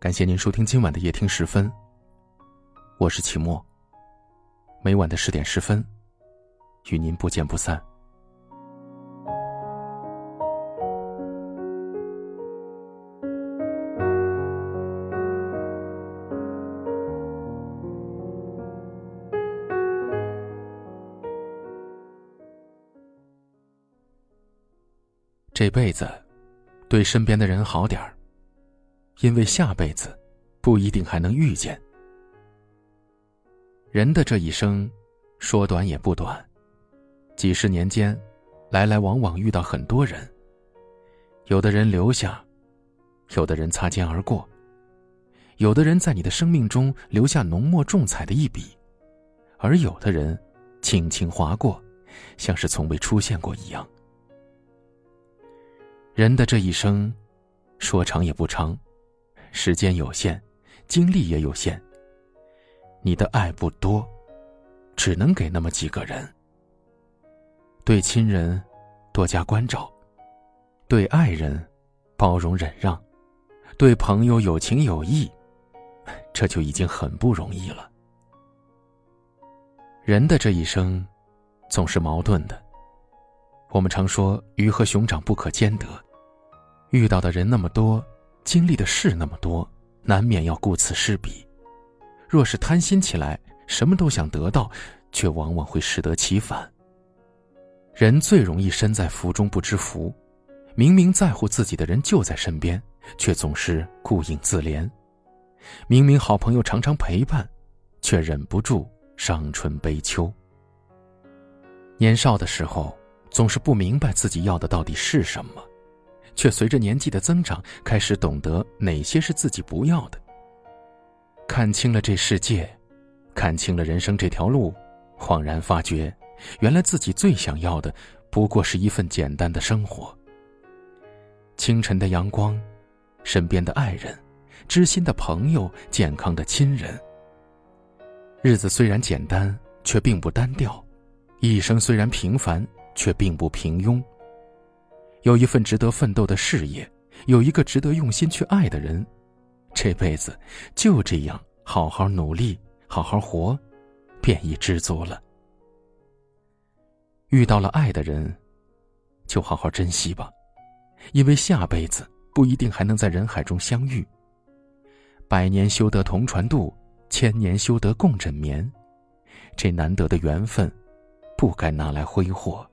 感谢您收听今晚的夜听十分。我是齐墨。每晚的十点十分，与您不见不散。这辈子，对身边的人好点儿。因为下辈子，不一定还能遇见。人的这一生，说短也不短，几十年间，来来往往遇到很多人。有的人留下，有的人擦肩而过，有的人在你的生命中留下浓墨重彩的一笔，而有的人轻轻划过，像是从未出现过一样。人的这一生，说长也不长。时间有限，精力也有限。你的爱不多，只能给那么几个人。对亲人多加关照，对爱人包容忍让，对朋友有情有义，这就已经很不容易了。人的这一生，总是矛盾的。我们常说鱼和熊掌不可兼得，遇到的人那么多。经历的事那么多，难免要顾此失彼。若是贪心起来，什么都想得到，却往往会适得其反。人最容易身在福中不知福，明明在乎自己的人就在身边，却总是顾影自怜；明明好朋友常常陪伴，却忍不住伤春悲秋。年少的时候，总是不明白自己要的到底是什么。却随着年纪的增长，开始懂得哪些是自己不要的。看清了这世界，看清了人生这条路，恍然发觉，原来自己最想要的，不过是一份简单的生活。清晨的阳光，身边的爱人，知心的朋友，健康的亲人。日子虽然简单，却并不单调；一生虽然平凡，却并不平庸。有一份值得奋斗的事业，有一个值得用心去爱的人，这辈子就这样好好努力，好好活，便已知足了。遇到了爱的人，就好好珍惜吧，因为下辈子不一定还能在人海中相遇。百年修得同船渡，千年修得共枕眠，这难得的缘分，不该拿来挥霍。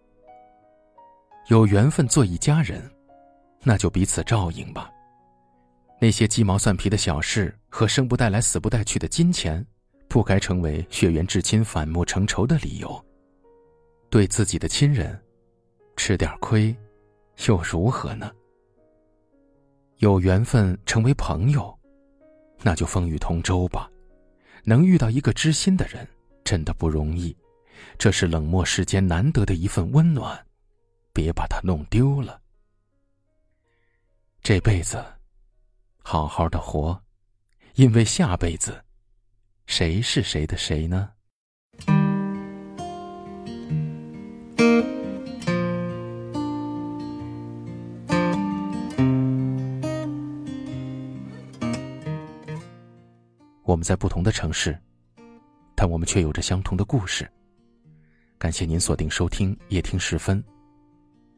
有缘分做一家人，那就彼此照应吧。那些鸡毛蒜皮的小事和生不带来死不带去的金钱，不该成为血缘至亲反目成仇的理由。对自己的亲人，吃点亏，又如何呢？有缘分成为朋友，那就风雨同舟吧。能遇到一个知心的人，真的不容易，这是冷漠世间难得的一份温暖。别把它弄丢了。这辈子，好好的活，因为下辈子，谁是谁的谁呢？我们在不同的城市，但我们却有着相同的故事。感谢您锁定收听夜听时分。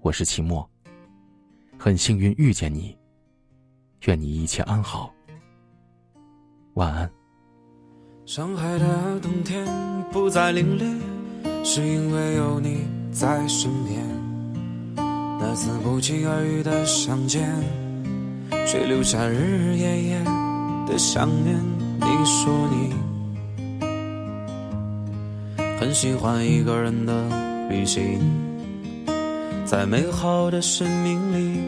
我是齐墨，很幸运遇见你，愿你一切安好，晚安。上海的冬天不再凛冽，是因为有你在身边。那次不期而遇的相见，却留下日日夜夜的想念。你说你很喜欢一个人的旅行。在美好的生命里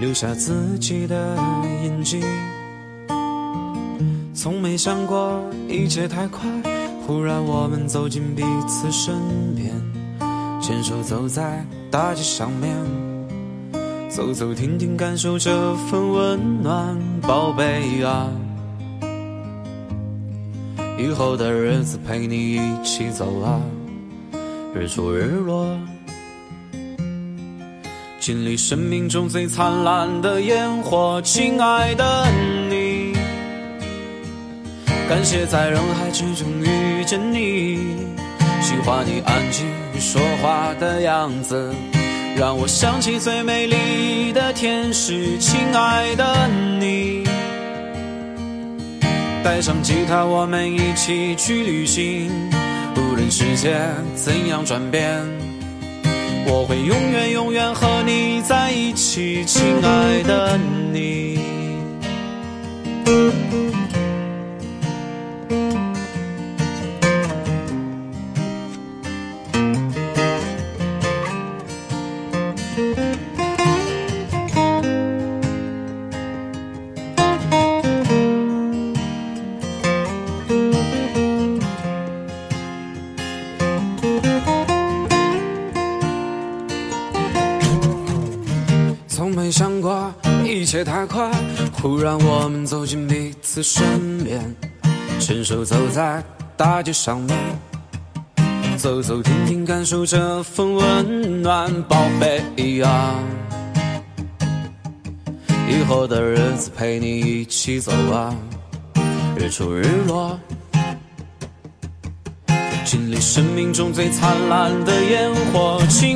留下自己的印记，从没想过一切太快，忽然我们走进彼此身边，牵手走在大街上面，走走停停感受这份温暖，宝贝啊，以后的日子陪你一起走啊，日出日落。经历生命中最灿烂的烟火，亲爱的你。感谢在人海之中遇见你，喜欢你安静说话的样子，让我想起最美丽的天使，亲爱的你。带上吉他，我们一起去旅行，无论世界怎样转变，我会永远永远和你在一起，亲爱的你。没想过一切太快，忽然我们走进彼此身边，牵手走在大街上面，走走停停，感受这份温暖，宝贝啊！以后的日子陪你一起走啊，日出日落，经历生命中最灿烂的烟火，亲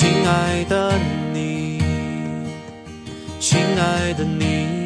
亲爱的你，亲爱的你。